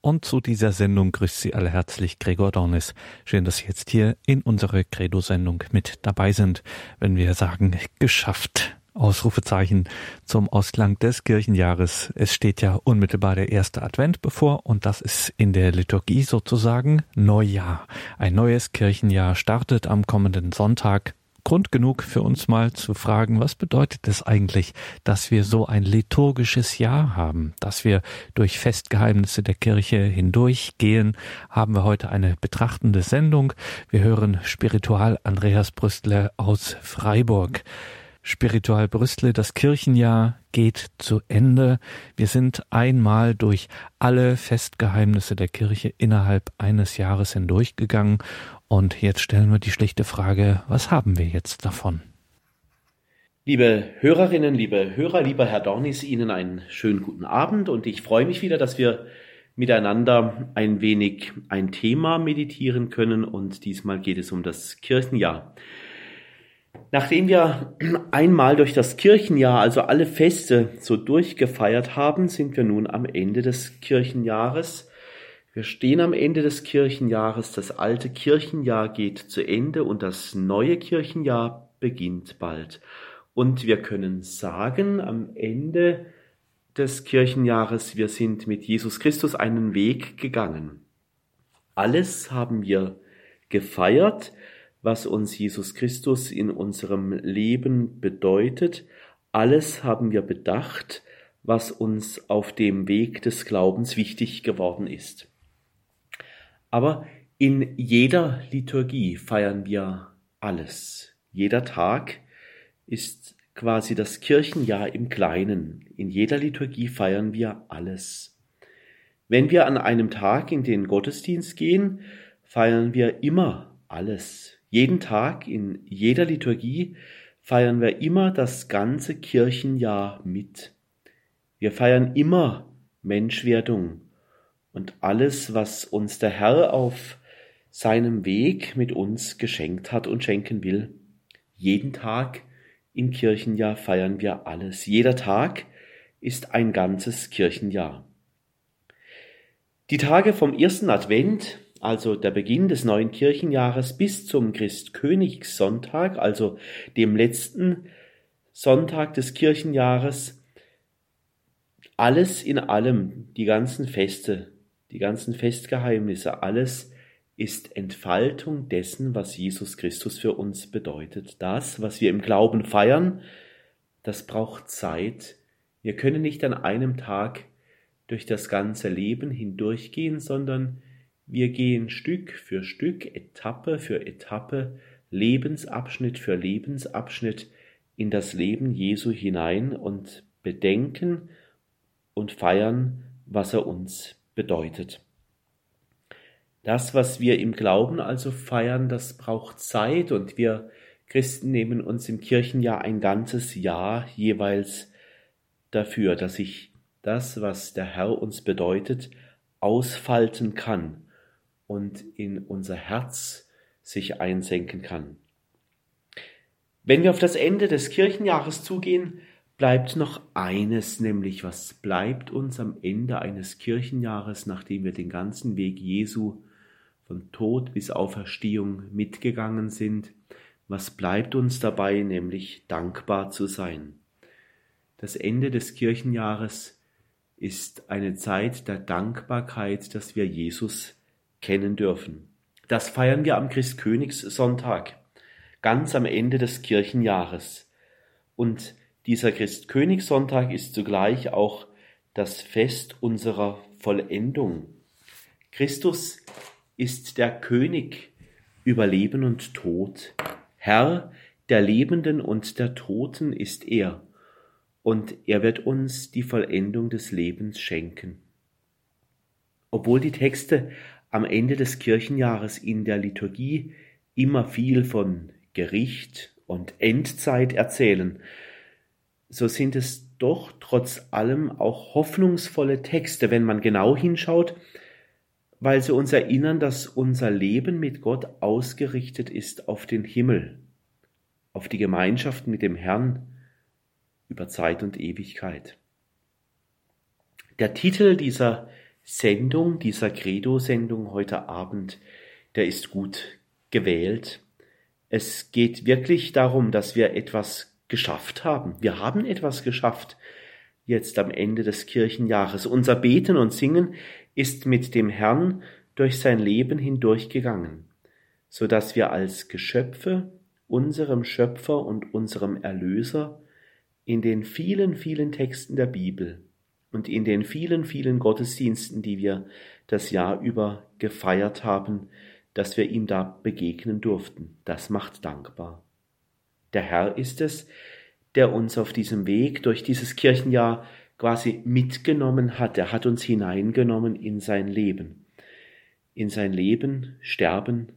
und zu dieser Sendung grüßt Sie alle herzlich Gregor Dornis. Schön, dass Sie jetzt hier in unserer Credo-Sendung mit dabei sind, wenn wir sagen, geschafft. Ausrufezeichen zum Ausklang des Kirchenjahres. Es steht ja unmittelbar der erste Advent bevor und das ist in der Liturgie sozusagen Neujahr. Ein neues Kirchenjahr startet am kommenden Sonntag Grund genug für uns mal zu fragen, was bedeutet es eigentlich, dass wir so ein liturgisches Jahr haben, dass wir durch Festgeheimnisse der Kirche hindurchgehen, haben wir heute eine betrachtende Sendung. Wir hören Spiritual Andreas Brüstler aus Freiburg. Spiritual Brüstle, das Kirchenjahr geht zu Ende. Wir sind einmal durch alle Festgeheimnisse der Kirche innerhalb eines Jahres hindurchgegangen und jetzt stellen wir die schlichte Frage, was haben wir jetzt davon? Liebe Hörerinnen, liebe Hörer, lieber Herr Dornis, Ihnen einen schönen guten Abend und ich freue mich wieder, dass wir miteinander ein wenig ein Thema meditieren können und diesmal geht es um das Kirchenjahr. Nachdem wir einmal durch das Kirchenjahr, also alle Feste so durchgefeiert haben, sind wir nun am Ende des Kirchenjahres wir stehen am Ende des Kirchenjahres, das alte Kirchenjahr geht zu Ende und das neue Kirchenjahr beginnt bald. Und wir können sagen, am Ende des Kirchenjahres, wir sind mit Jesus Christus einen Weg gegangen. Alles haben wir gefeiert, was uns Jesus Christus in unserem Leben bedeutet. Alles haben wir bedacht, was uns auf dem Weg des Glaubens wichtig geworden ist. Aber in jeder Liturgie feiern wir alles. Jeder Tag ist quasi das Kirchenjahr im Kleinen. In jeder Liturgie feiern wir alles. Wenn wir an einem Tag in den Gottesdienst gehen, feiern wir immer alles. Jeden Tag in jeder Liturgie feiern wir immer das ganze Kirchenjahr mit. Wir feiern immer Menschwerdung, und alles, was uns der Herr auf seinem Weg mit uns geschenkt hat und schenken will. Jeden Tag im Kirchenjahr feiern wir alles. Jeder Tag ist ein ganzes Kirchenjahr. Die Tage vom ersten Advent, also der Beginn des neuen Kirchenjahres, bis zum Christkönigssonntag, also dem letzten Sonntag des Kirchenjahres, alles in allem, die ganzen Feste, die ganzen Festgeheimnisse, alles ist Entfaltung dessen, was Jesus Christus für uns bedeutet. Das, was wir im Glauben feiern, das braucht Zeit. Wir können nicht an einem Tag durch das ganze Leben hindurchgehen, sondern wir gehen Stück für Stück, Etappe für Etappe, Lebensabschnitt für Lebensabschnitt in das Leben Jesu hinein und bedenken und feiern, was er uns bedeutet. Das, was wir im Glauben also feiern, das braucht Zeit und wir Christen nehmen uns im Kirchenjahr ein ganzes Jahr jeweils dafür, dass sich das, was der Herr uns bedeutet, ausfalten kann und in unser Herz sich einsenken kann. Wenn wir auf das Ende des Kirchenjahres zugehen, bleibt noch eines, nämlich was bleibt uns am Ende eines Kirchenjahres, nachdem wir den ganzen Weg Jesu von Tod bis Auferstehung mitgegangen sind, was bleibt uns dabei, nämlich dankbar zu sein. Das Ende des Kirchenjahres ist eine Zeit der Dankbarkeit, dass wir Jesus kennen dürfen. Das feiern wir am Christkönigssonntag, ganz am Ende des Kirchenjahres. Und dieser Christkönigssonntag ist zugleich auch das Fest unserer Vollendung. Christus ist der König über Leben und Tod. Herr der Lebenden und der Toten ist er, und er wird uns die Vollendung des Lebens schenken. Obwohl die Texte am Ende des Kirchenjahres in der Liturgie immer viel von Gericht und Endzeit erzählen, so sind es doch trotz allem auch hoffnungsvolle Texte, wenn man genau hinschaut, weil sie uns erinnern, dass unser Leben mit Gott ausgerichtet ist auf den Himmel, auf die Gemeinschaft mit dem Herrn über Zeit und Ewigkeit. Der Titel dieser Sendung, dieser Credo-Sendung heute Abend, der ist gut gewählt. Es geht wirklich darum, dass wir etwas geschafft haben. Wir haben etwas geschafft jetzt am Ende des Kirchenjahres. Unser Beten und Singen ist mit dem Herrn durch sein Leben hindurchgegangen, so dass wir als Geschöpfe unserem Schöpfer und unserem Erlöser in den vielen, vielen Texten der Bibel und in den vielen, vielen Gottesdiensten, die wir das Jahr über gefeiert haben, dass wir ihm da begegnen durften. Das macht dankbar. Der Herr ist es, der uns auf diesem Weg durch dieses Kirchenjahr quasi mitgenommen hat. Er hat uns hineingenommen in sein Leben. In sein Leben, Sterben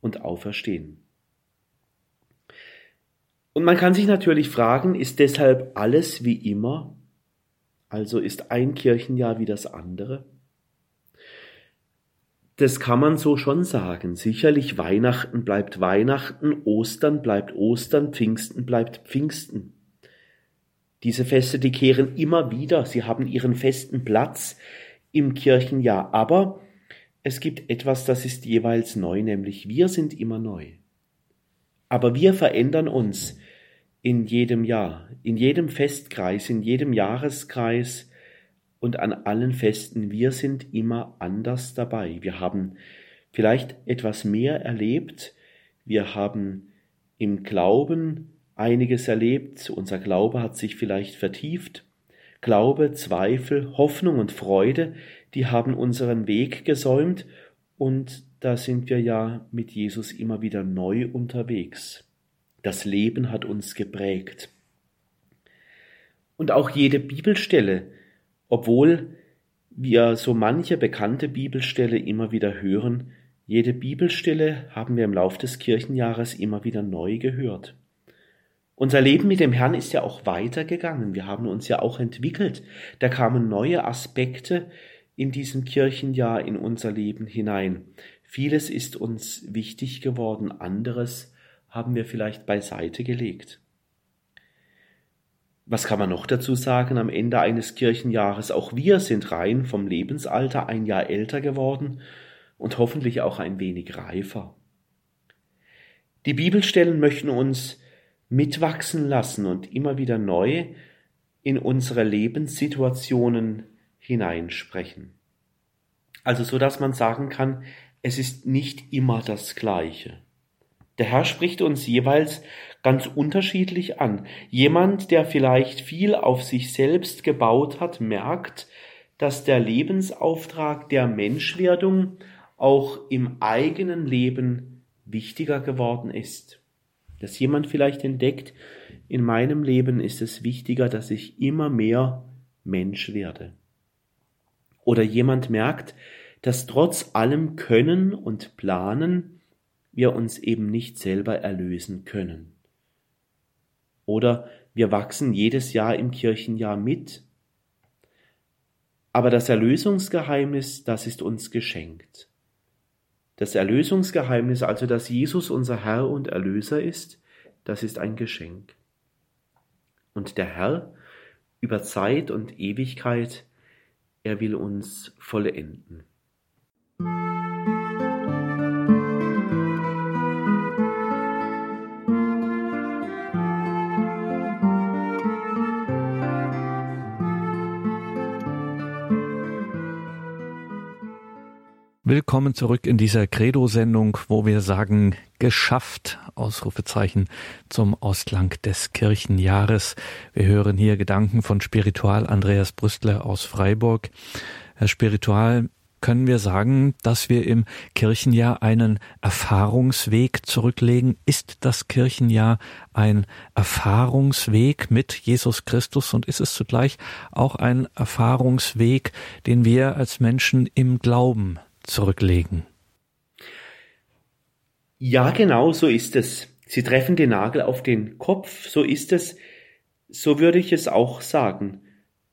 und Auferstehen. Und man kann sich natürlich fragen, ist deshalb alles wie immer? Also ist ein Kirchenjahr wie das andere? Das kann man so schon sagen. Sicherlich Weihnachten bleibt Weihnachten, Ostern bleibt Ostern, Pfingsten bleibt Pfingsten. Diese Feste, die kehren immer wieder, sie haben ihren festen Platz im Kirchenjahr. Aber es gibt etwas, das ist jeweils neu, nämlich wir sind immer neu. Aber wir verändern uns in jedem Jahr, in jedem Festkreis, in jedem Jahreskreis, und an allen Festen, wir sind immer anders dabei. Wir haben vielleicht etwas mehr erlebt, wir haben im Glauben einiges erlebt, unser Glaube hat sich vielleicht vertieft, Glaube, Zweifel, Hoffnung und Freude, die haben unseren Weg gesäumt und da sind wir ja mit Jesus immer wieder neu unterwegs. Das Leben hat uns geprägt. Und auch jede Bibelstelle, obwohl wir so manche bekannte Bibelstelle immer wieder hören, jede Bibelstelle haben wir im Lauf des Kirchenjahres immer wieder neu gehört. Unser Leben mit dem Herrn ist ja auch weitergegangen. Wir haben uns ja auch entwickelt. Da kamen neue Aspekte in diesem Kirchenjahr in unser Leben hinein. Vieles ist uns wichtig geworden, anderes haben wir vielleicht beiseite gelegt. Was kann man noch dazu sagen am Ende eines Kirchenjahres? Auch wir sind rein vom Lebensalter ein Jahr älter geworden und hoffentlich auch ein wenig reifer. Die Bibelstellen möchten uns mitwachsen lassen und immer wieder neu in unsere Lebenssituationen hineinsprechen. Also so dass man sagen kann, es ist nicht immer das Gleiche. Der Herr spricht uns jeweils ganz unterschiedlich an. Jemand, der vielleicht viel auf sich selbst gebaut hat, merkt, dass der Lebensauftrag der Menschwerdung auch im eigenen Leben wichtiger geworden ist. Dass jemand vielleicht entdeckt, in meinem Leben ist es wichtiger, dass ich immer mehr Mensch werde. Oder jemand merkt, dass trotz allem Können und Planen wir uns eben nicht selber erlösen können. Oder wir wachsen jedes Jahr im Kirchenjahr mit. Aber das Erlösungsgeheimnis, das ist uns geschenkt. Das Erlösungsgeheimnis, also dass Jesus unser Herr und Erlöser ist, das ist ein Geschenk. Und der Herr über Zeit und Ewigkeit, er will uns vollenden. Willkommen zurück in dieser Credo-Sendung, wo wir sagen, geschafft, Ausrufezeichen, zum Ausklang des Kirchenjahres. Wir hören hier Gedanken von Spiritual Andreas Brüstler aus Freiburg. Herr Spiritual, können wir sagen, dass wir im Kirchenjahr einen Erfahrungsweg zurücklegen? Ist das Kirchenjahr ein Erfahrungsweg mit Jesus Christus und ist es zugleich auch ein Erfahrungsweg, den wir als Menschen im Glauben zurücklegen. Ja, genau so ist es. Sie treffen den Nagel auf den Kopf, so ist es. So würde ich es auch sagen.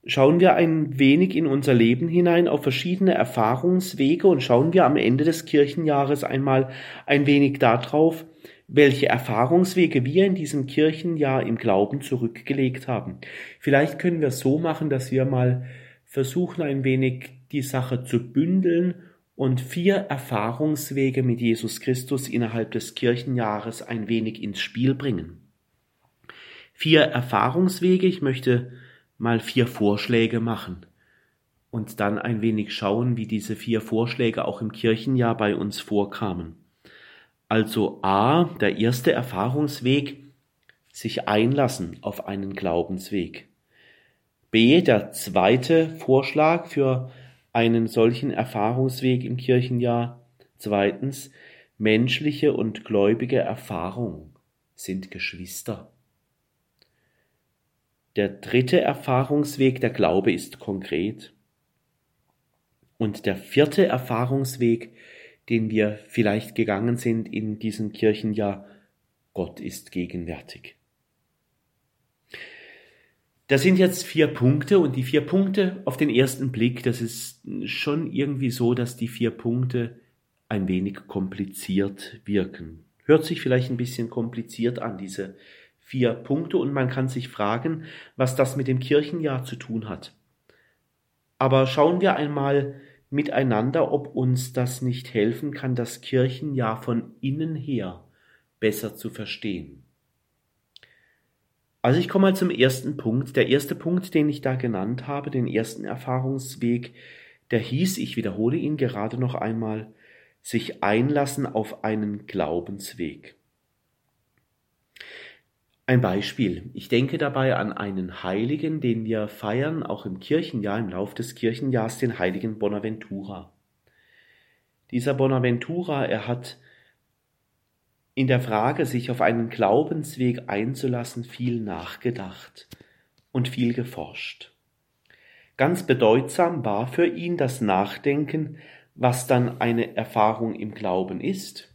Schauen wir ein wenig in unser Leben hinein auf verschiedene Erfahrungswege und schauen wir am Ende des Kirchenjahres einmal ein wenig darauf, welche Erfahrungswege wir in diesem Kirchenjahr im Glauben zurückgelegt haben. Vielleicht können wir so machen, dass wir mal versuchen, ein wenig die Sache zu bündeln und vier Erfahrungswege mit Jesus Christus innerhalb des Kirchenjahres ein wenig ins Spiel bringen. Vier Erfahrungswege, ich möchte mal vier Vorschläge machen und dann ein wenig schauen, wie diese vier Vorschläge auch im Kirchenjahr bei uns vorkamen. Also A, der erste Erfahrungsweg, sich einlassen auf einen Glaubensweg. B, der zweite Vorschlag für einen solchen Erfahrungsweg im Kirchenjahr. Zweitens, menschliche und gläubige Erfahrung sind Geschwister. Der dritte Erfahrungsweg, der Glaube ist konkret. Und der vierte Erfahrungsweg, den wir vielleicht gegangen sind in diesem Kirchenjahr, Gott ist gegenwärtig. Das sind jetzt vier Punkte und die vier Punkte auf den ersten Blick, das ist schon irgendwie so, dass die vier Punkte ein wenig kompliziert wirken. Hört sich vielleicht ein bisschen kompliziert an, diese vier Punkte, und man kann sich fragen, was das mit dem Kirchenjahr zu tun hat. Aber schauen wir einmal miteinander, ob uns das nicht helfen kann, das Kirchenjahr von innen her besser zu verstehen. Also ich komme mal zum ersten Punkt. Der erste Punkt, den ich da genannt habe, den ersten Erfahrungsweg, der hieß, ich wiederhole ihn gerade noch einmal, sich einlassen auf einen Glaubensweg. Ein Beispiel. Ich denke dabei an einen Heiligen, den wir feiern, auch im Kirchenjahr, im Lauf des Kirchenjahrs, den heiligen Bonaventura. Dieser Bonaventura, er hat in der Frage, sich auf einen Glaubensweg einzulassen, viel nachgedacht und viel geforscht. Ganz bedeutsam war für ihn das Nachdenken, was dann eine Erfahrung im Glauben ist.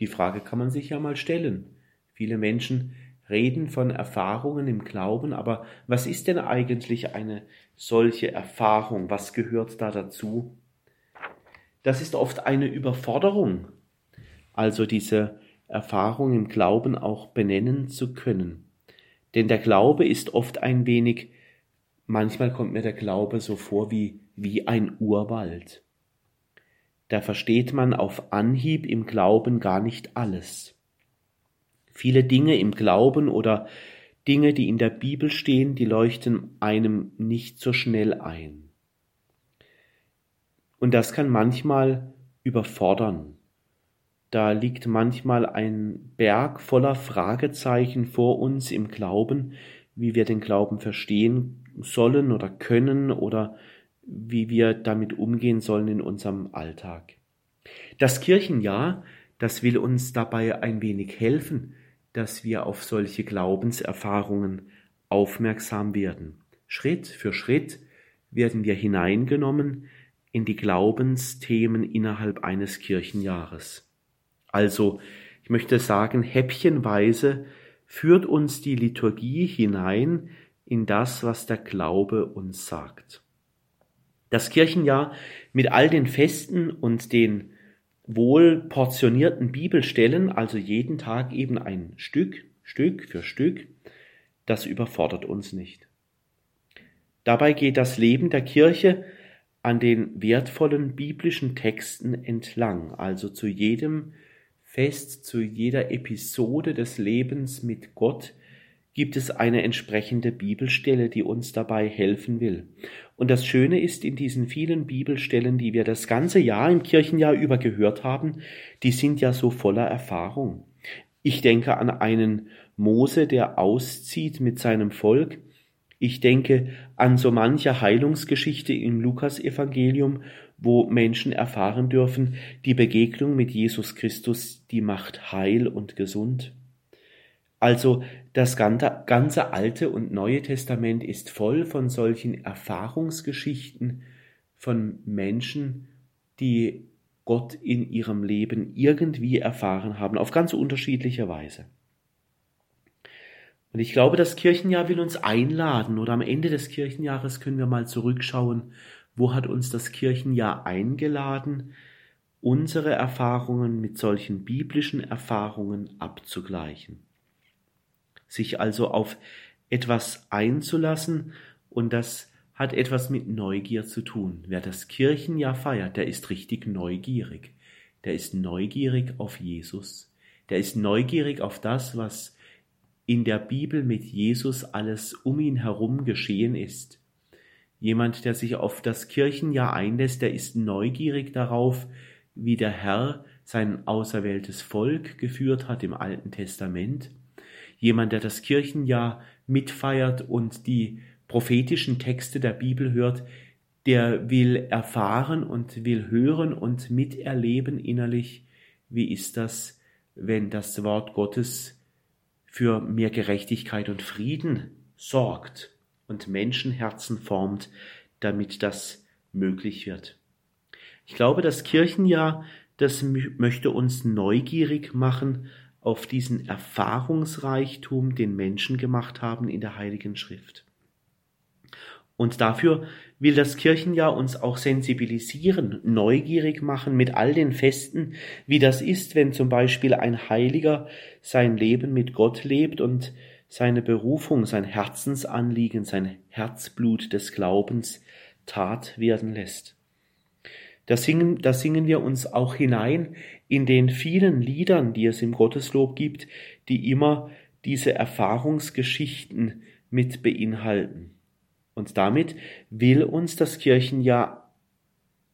Die Frage kann man sich ja mal stellen. Viele Menschen reden von Erfahrungen im Glauben, aber was ist denn eigentlich eine solche Erfahrung? Was gehört da dazu? Das ist oft eine Überforderung. Also diese Erfahrung im Glauben auch benennen zu können. Denn der Glaube ist oft ein wenig, manchmal kommt mir der Glaube so vor wie, wie ein Urwald. Da versteht man auf Anhieb im Glauben gar nicht alles. Viele Dinge im Glauben oder Dinge, die in der Bibel stehen, die leuchten einem nicht so schnell ein. Und das kann manchmal überfordern. Da liegt manchmal ein Berg voller Fragezeichen vor uns im Glauben, wie wir den Glauben verstehen sollen oder können oder wie wir damit umgehen sollen in unserem Alltag. Das Kirchenjahr, das will uns dabei ein wenig helfen, dass wir auf solche Glaubenserfahrungen aufmerksam werden. Schritt für Schritt werden wir hineingenommen in die Glaubensthemen innerhalb eines Kirchenjahres. Also, ich möchte sagen, häppchenweise führt uns die Liturgie hinein in das, was der Glaube uns sagt. Das Kirchenjahr mit all den Festen und den wohl portionierten Bibelstellen, also jeden Tag eben ein Stück, Stück für Stück, das überfordert uns nicht. Dabei geht das Leben der Kirche an den wertvollen biblischen Texten entlang, also zu jedem Fest zu jeder Episode des Lebens mit Gott gibt es eine entsprechende Bibelstelle, die uns dabei helfen will. Und das Schöne ist, in diesen vielen Bibelstellen, die wir das ganze Jahr im Kirchenjahr über gehört haben, die sind ja so voller Erfahrung. Ich denke an einen Mose, der auszieht mit seinem Volk. Ich denke an so manche Heilungsgeschichte im Lukasevangelium, wo Menschen erfahren dürfen, die Begegnung mit Jesus Christus, die macht heil und gesund. Also das ganze, Alte und Neue Testament ist voll von solchen Erfahrungsgeschichten von Menschen, die Gott in ihrem Leben irgendwie erfahren haben, auf ganz unterschiedliche Weise. Und ich glaube, das Kirchenjahr will uns einladen oder am Ende des Kirchenjahres können wir mal zurückschauen wo hat uns das Kirchenjahr eingeladen, unsere Erfahrungen mit solchen biblischen Erfahrungen abzugleichen? Sich also auf etwas einzulassen und das hat etwas mit Neugier zu tun. Wer das Kirchenjahr feiert, der ist richtig neugierig. Der ist neugierig auf Jesus. Der ist neugierig auf das, was in der Bibel mit Jesus alles um ihn herum geschehen ist. Jemand, der sich auf das Kirchenjahr einlässt, der ist neugierig darauf, wie der Herr sein auserwähltes Volk geführt hat im Alten Testament. Jemand, der das Kirchenjahr mitfeiert und die prophetischen Texte der Bibel hört, der will erfahren und will hören und miterleben innerlich, wie ist das, wenn das Wort Gottes für mehr Gerechtigkeit und Frieden sorgt und Menschenherzen formt, damit das möglich wird. Ich glaube, das Kirchenjahr, das möchte uns neugierig machen auf diesen Erfahrungsreichtum, den Menschen gemacht haben in der Heiligen Schrift. Und dafür will das Kirchenjahr uns auch sensibilisieren, neugierig machen mit all den Festen, wie das ist, wenn zum Beispiel ein Heiliger sein Leben mit Gott lebt und seine Berufung, sein Herzensanliegen, sein Herzblut des Glaubens Tat werden lässt. Da singen, da singen wir uns auch hinein in den vielen Liedern, die es im Gotteslob gibt, die immer diese Erfahrungsgeschichten mit beinhalten. Und damit will uns das Kirchenjahr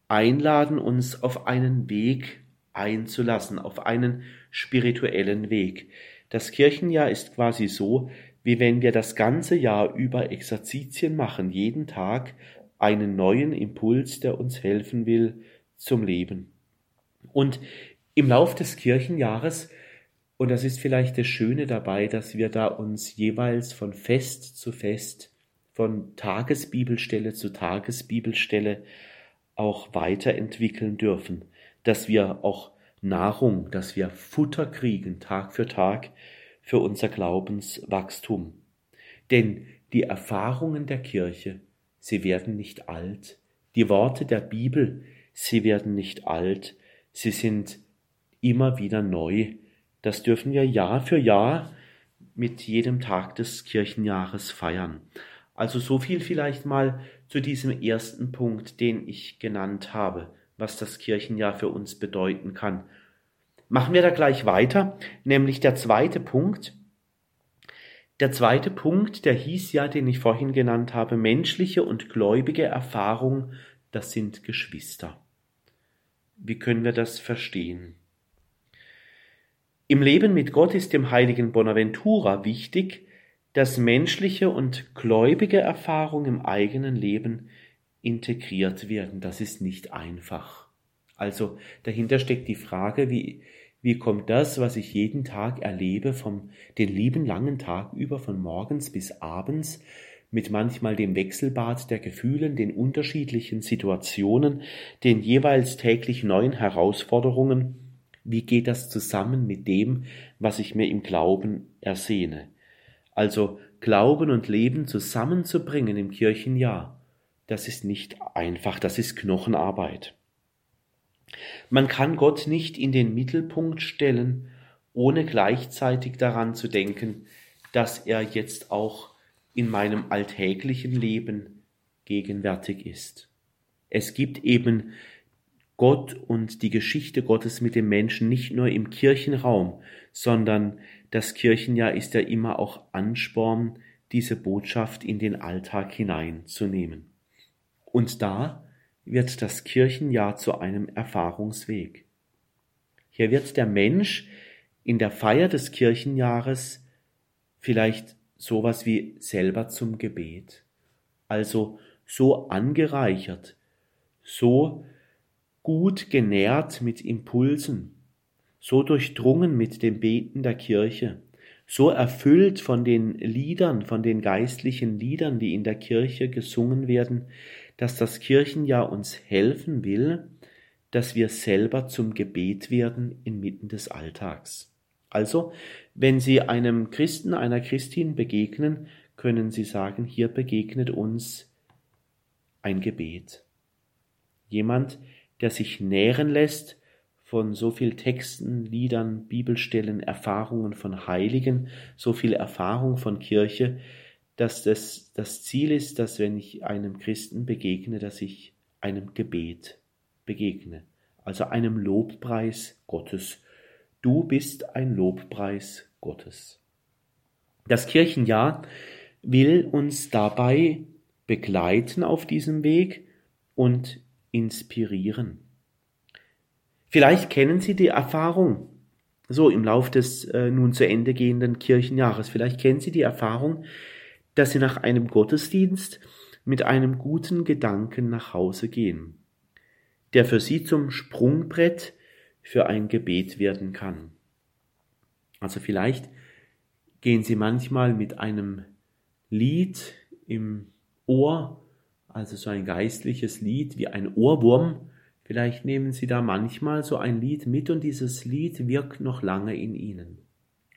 einladen, uns auf einen Weg einzulassen, auf einen spirituellen Weg. Das Kirchenjahr ist quasi so, wie wenn wir das ganze Jahr über Exerzitien machen, jeden Tag einen neuen Impuls, der uns helfen will zum Leben. Und im Lauf des Kirchenjahres, und das ist vielleicht das Schöne dabei, dass wir da uns jeweils von Fest zu Fest von Tagesbibelstelle zu Tagesbibelstelle auch weiterentwickeln dürfen, dass wir auch Nahrung, dass wir Futter kriegen Tag für Tag für unser Glaubenswachstum. Denn die Erfahrungen der Kirche, sie werden nicht alt. Die Worte der Bibel, sie werden nicht alt. Sie sind immer wieder neu. Das dürfen wir Jahr für Jahr mit jedem Tag des Kirchenjahres feiern. Also so viel vielleicht mal zu diesem ersten Punkt, den ich genannt habe, was das Kirchenjahr für uns bedeuten kann. Machen wir da gleich weiter, nämlich der zweite Punkt. Der zweite Punkt, der hieß ja, den ich vorhin genannt habe, menschliche und gläubige Erfahrung, das sind Geschwister. Wie können wir das verstehen? Im Leben mit Gott ist dem heiligen Bonaventura wichtig, dass menschliche und gläubige Erfahrung im eigenen Leben integriert werden. Das ist nicht einfach. Also dahinter steckt die Frage, wie, wie kommt das, was ich jeden Tag erlebe, vom den lieben langen Tag über, von morgens bis abends, mit manchmal dem Wechselbad der Gefühlen, den unterschiedlichen Situationen, den jeweils täglich neuen Herausforderungen, wie geht das zusammen mit dem, was ich mir im Glauben ersehne? Also Glauben und Leben zusammenzubringen im Kirchenjahr, das ist nicht einfach, das ist Knochenarbeit. Man kann Gott nicht in den Mittelpunkt stellen, ohne gleichzeitig daran zu denken, dass er jetzt auch in meinem alltäglichen Leben gegenwärtig ist. Es gibt eben Gott und die Geschichte Gottes mit dem Menschen nicht nur im Kirchenraum, sondern das Kirchenjahr ist ja immer auch Ansporn, diese Botschaft in den Alltag hineinzunehmen. Und da wird das Kirchenjahr zu einem Erfahrungsweg. Hier wird der Mensch in der Feier des Kirchenjahres vielleicht sowas wie selber zum Gebet, also so angereichert, so gut genährt mit Impulsen, so durchdrungen mit dem Beten der Kirche, so erfüllt von den Liedern, von den geistlichen Liedern, die in der Kirche gesungen werden, dass das Kirchenjahr uns helfen will, dass wir selber zum Gebet werden inmitten des Alltags. Also, wenn Sie einem Christen, einer Christin begegnen, können Sie sagen, hier begegnet uns ein Gebet. Jemand, der sich nähren lässt von so viel Texten, Liedern, Bibelstellen, Erfahrungen von Heiligen, so viel Erfahrung von Kirche, dass das, das Ziel ist, dass wenn ich einem Christen begegne, dass ich einem Gebet begegne, also einem Lobpreis Gottes. Du bist ein Lobpreis Gottes. Das Kirchenjahr will uns dabei begleiten auf diesem Weg und inspirieren. Vielleicht kennen Sie die Erfahrung, so im Lauf des äh, nun zu Ende gehenden Kirchenjahres, vielleicht kennen Sie die Erfahrung, dass Sie nach einem Gottesdienst mit einem guten Gedanken nach Hause gehen, der für Sie zum Sprungbrett für ein Gebet werden kann. Also vielleicht gehen Sie manchmal mit einem Lied im Ohr, also so ein geistliches Lied wie ein Ohrwurm, vielleicht nehmen Sie da manchmal so ein Lied mit und dieses Lied wirkt noch lange in Ihnen.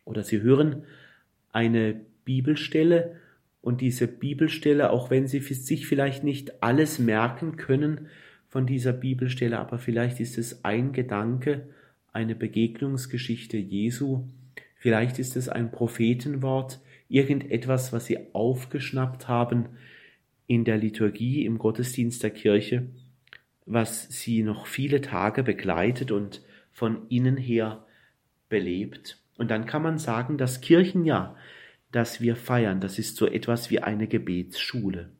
Oder Sie hören eine Bibelstelle und diese Bibelstelle, auch wenn Sie sich vielleicht nicht alles merken können von dieser Bibelstelle, aber vielleicht ist es ein Gedanke, eine Begegnungsgeschichte Jesu, vielleicht ist es ein Prophetenwort, irgendetwas, was Sie aufgeschnappt haben in der Liturgie, im Gottesdienst der Kirche, was Sie noch viele Tage begleitet und von innen her belebt. Und dann kann man sagen, das Kirchenjahr das wir feiern. Das ist so etwas wie eine Gebetsschule.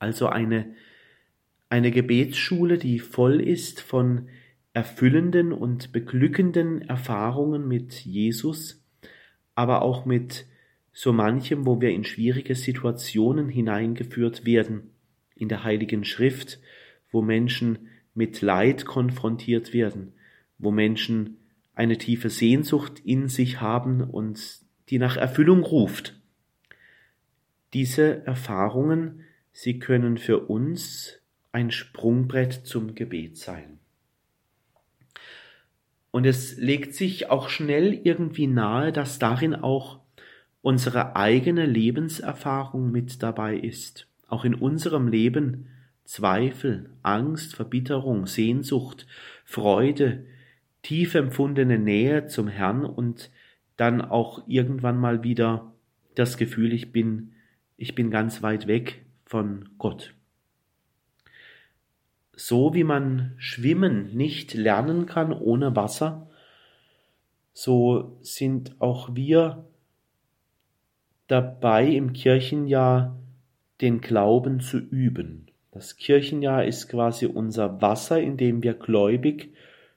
Also eine, eine Gebetsschule, die voll ist von erfüllenden und beglückenden Erfahrungen mit Jesus, aber auch mit so manchem, wo wir in schwierige Situationen hineingeführt werden, in der Heiligen Schrift, wo Menschen mit Leid konfrontiert werden, wo Menschen eine tiefe Sehnsucht in sich haben und die nach Erfüllung ruft. Diese Erfahrungen, sie können für uns ein Sprungbrett zum Gebet sein. Und es legt sich auch schnell irgendwie nahe, dass darin auch unsere eigene Lebenserfahrung mit dabei ist. Auch in unserem Leben Zweifel, Angst, Verbitterung, Sehnsucht, Freude, tief empfundene Nähe zum Herrn und dann auch irgendwann mal wieder das Gefühl, ich bin, ich bin ganz weit weg von Gott. So wie man Schwimmen nicht lernen kann ohne Wasser, so sind auch wir dabei im Kirchenjahr den Glauben zu üben. Das Kirchenjahr ist quasi unser Wasser, in dem wir gläubig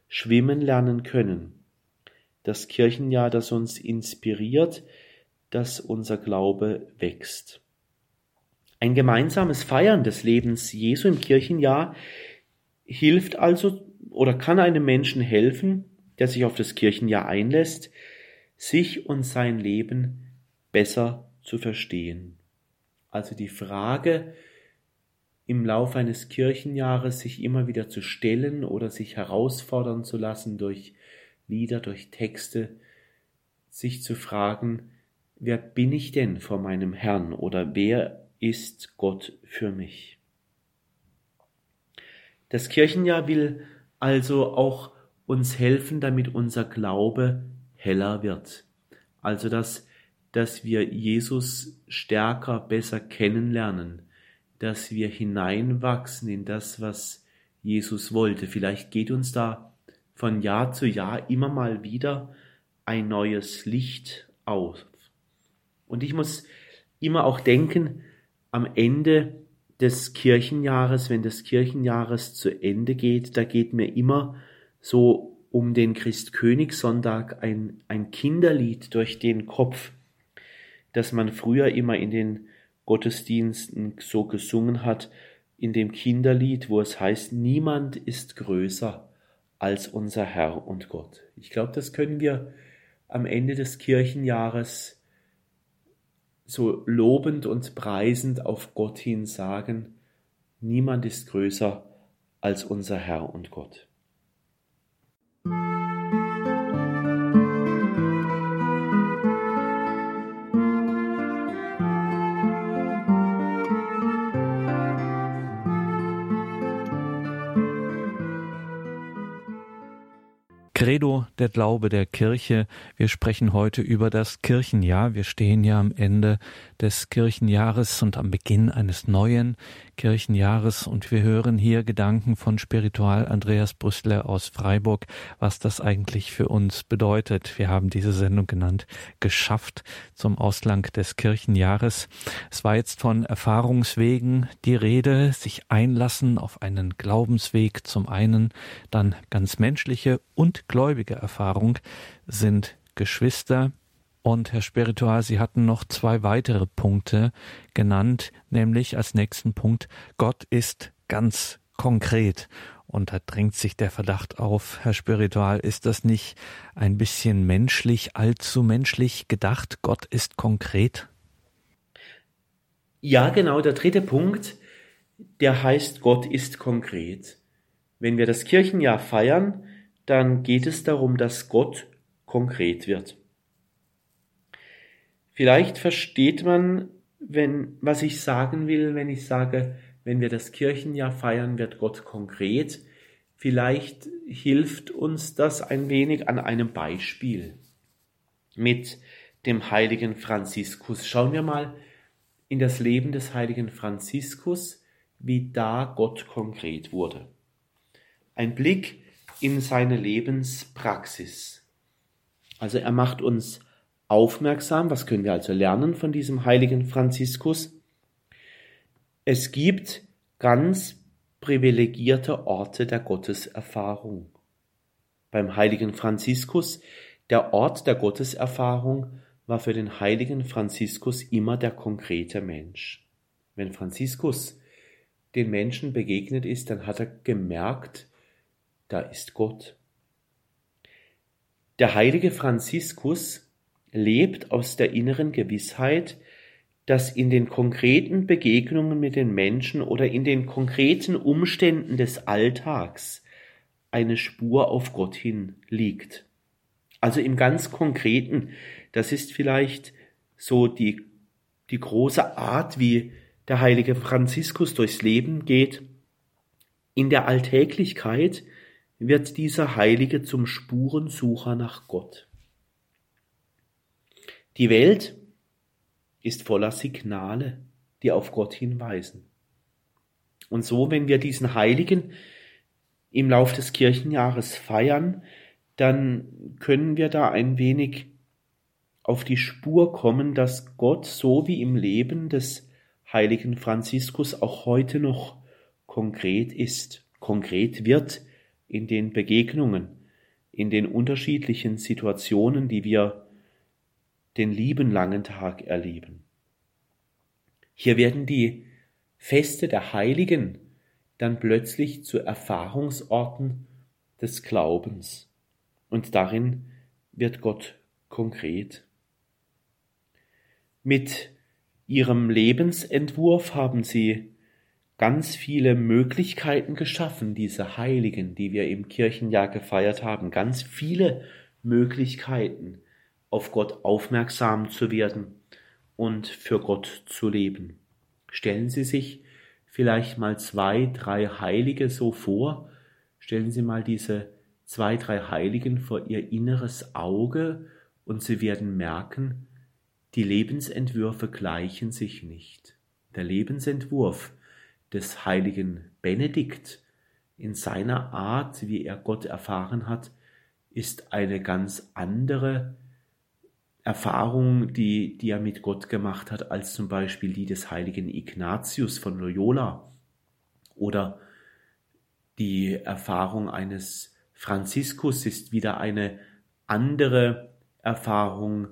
schwimmen lernen können das Kirchenjahr, das uns inspiriert, dass unser Glaube wächst. Ein gemeinsames Feiern des Lebens Jesu im Kirchenjahr hilft also oder kann einem Menschen helfen, der sich auf das Kirchenjahr einlässt, sich und sein Leben besser zu verstehen. Also die Frage im Lauf eines Kirchenjahres sich immer wieder zu stellen oder sich herausfordern zu lassen durch Lieder, durch Texte, sich zu fragen, wer bin ich denn vor meinem Herrn oder wer ist Gott für mich? Das Kirchenjahr will also auch uns helfen, damit unser Glaube heller wird. Also dass, dass wir Jesus stärker, besser kennenlernen, dass wir hineinwachsen in das, was Jesus wollte. Vielleicht geht uns da von Jahr zu Jahr immer mal wieder ein neues Licht auf. Und ich muss immer auch denken, am Ende des Kirchenjahres, wenn das Kirchenjahres zu Ende geht, da geht mir immer so um den Christkönigssonntag ein, ein Kinderlied durch den Kopf, das man früher immer in den Gottesdiensten so gesungen hat, in dem Kinderlied, wo es heißt, niemand ist größer als unser Herr und Gott. Ich glaube, das können wir am Ende des Kirchenjahres so lobend und preisend auf Gott hin sagen, niemand ist größer als unser Herr und Gott. Credo, der Glaube der Kirche. Wir sprechen heute über das Kirchenjahr. Wir stehen ja am Ende des Kirchenjahres und am Beginn eines neuen Kirchenjahres und wir hören hier Gedanken von Spiritual Andreas Brüssler aus Freiburg, was das eigentlich für uns bedeutet. Wir haben diese Sendung genannt Geschafft zum Auslang des Kirchenjahres. Es war jetzt von Erfahrungswegen die Rede, sich einlassen auf einen Glaubensweg zum einen, dann ganz menschliche und gläubige Erfahrung sind Geschwister. Und Herr Spiritual, Sie hatten noch zwei weitere Punkte genannt, nämlich als nächsten Punkt, Gott ist ganz konkret. Und da drängt sich der Verdacht auf, Herr Spiritual, ist das nicht ein bisschen menschlich, allzu menschlich gedacht? Gott ist konkret? Ja, genau, der dritte Punkt, der heißt, Gott ist konkret. Wenn wir das Kirchenjahr feiern, dann geht es darum, dass Gott konkret wird. Vielleicht versteht man, wenn, was ich sagen will, wenn ich sage, wenn wir das Kirchenjahr feiern, wird Gott konkret. Vielleicht hilft uns das ein wenig an einem Beispiel mit dem heiligen Franziskus. Schauen wir mal in das Leben des heiligen Franziskus, wie da Gott konkret wurde. Ein Blick in seine Lebenspraxis. Also er macht uns aufmerksam, was können wir also lernen von diesem heiligen Franziskus? Es gibt ganz privilegierte Orte der Gotteserfahrung. Beim heiligen Franziskus, der Ort der Gotteserfahrung war für den heiligen Franziskus immer der konkrete Mensch. Wenn Franziskus den Menschen begegnet ist, dann hat er gemerkt, da ist Gott. Der heilige Franziskus lebt aus der inneren Gewissheit, dass in den konkreten Begegnungen mit den Menschen oder in den konkreten Umständen des Alltags eine Spur auf Gott hin liegt. Also im ganz Konkreten, das ist vielleicht so die, die große Art, wie der heilige Franziskus durchs Leben geht. In der Alltäglichkeit wird dieser Heilige zum Spurensucher nach Gott. Die Welt ist voller Signale, die auf Gott hinweisen. Und so, wenn wir diesen Heiligen im Lauf des Kirchenjahres feiern, dann können wir da ein wenig auf die Spur kommen, dass Gott so wie im Leben des heiligen Franziskus auch heute noch konkret ist, konkret wird in den Begegnungen, in den unterschiedlichen Situationen, die wir den lieben langen Tag erleben. Hier werden die Feste der Heiligen dann plötzlich zu Erfahrungsorten des Glaubens und darin wird Gott konkret. Mit ihrem Lebensentwurf haben sie ganz viele Möglichkeiten geschaffen, diese Heiligen, die wir im Kirchenjahr gefeiert haben, ganz viele Möglichkeiten, auf Gott aufmerksam zu werden und für Gott zu leben. Stellen Sie sich vielleicht mal zwei, drei Heilige so vor, stellen Sie mal diese zwei, drei Heiligen vor Ihr inneres Auge und Sie werden merken, die Lebensentwürfe gleichen sich nicht. Der Lebensentwurf des heiligen Benedikt in seiner Art, wie er Gott erfahren hat, ist eine ganz andere Erfahrung, die, die er mit Gott gemacht hat, als zum Beispiel die des heiligen Ignatius von Loyola oder die Erfahrung eines Franziskus ist wieder eine andere Erfahrung,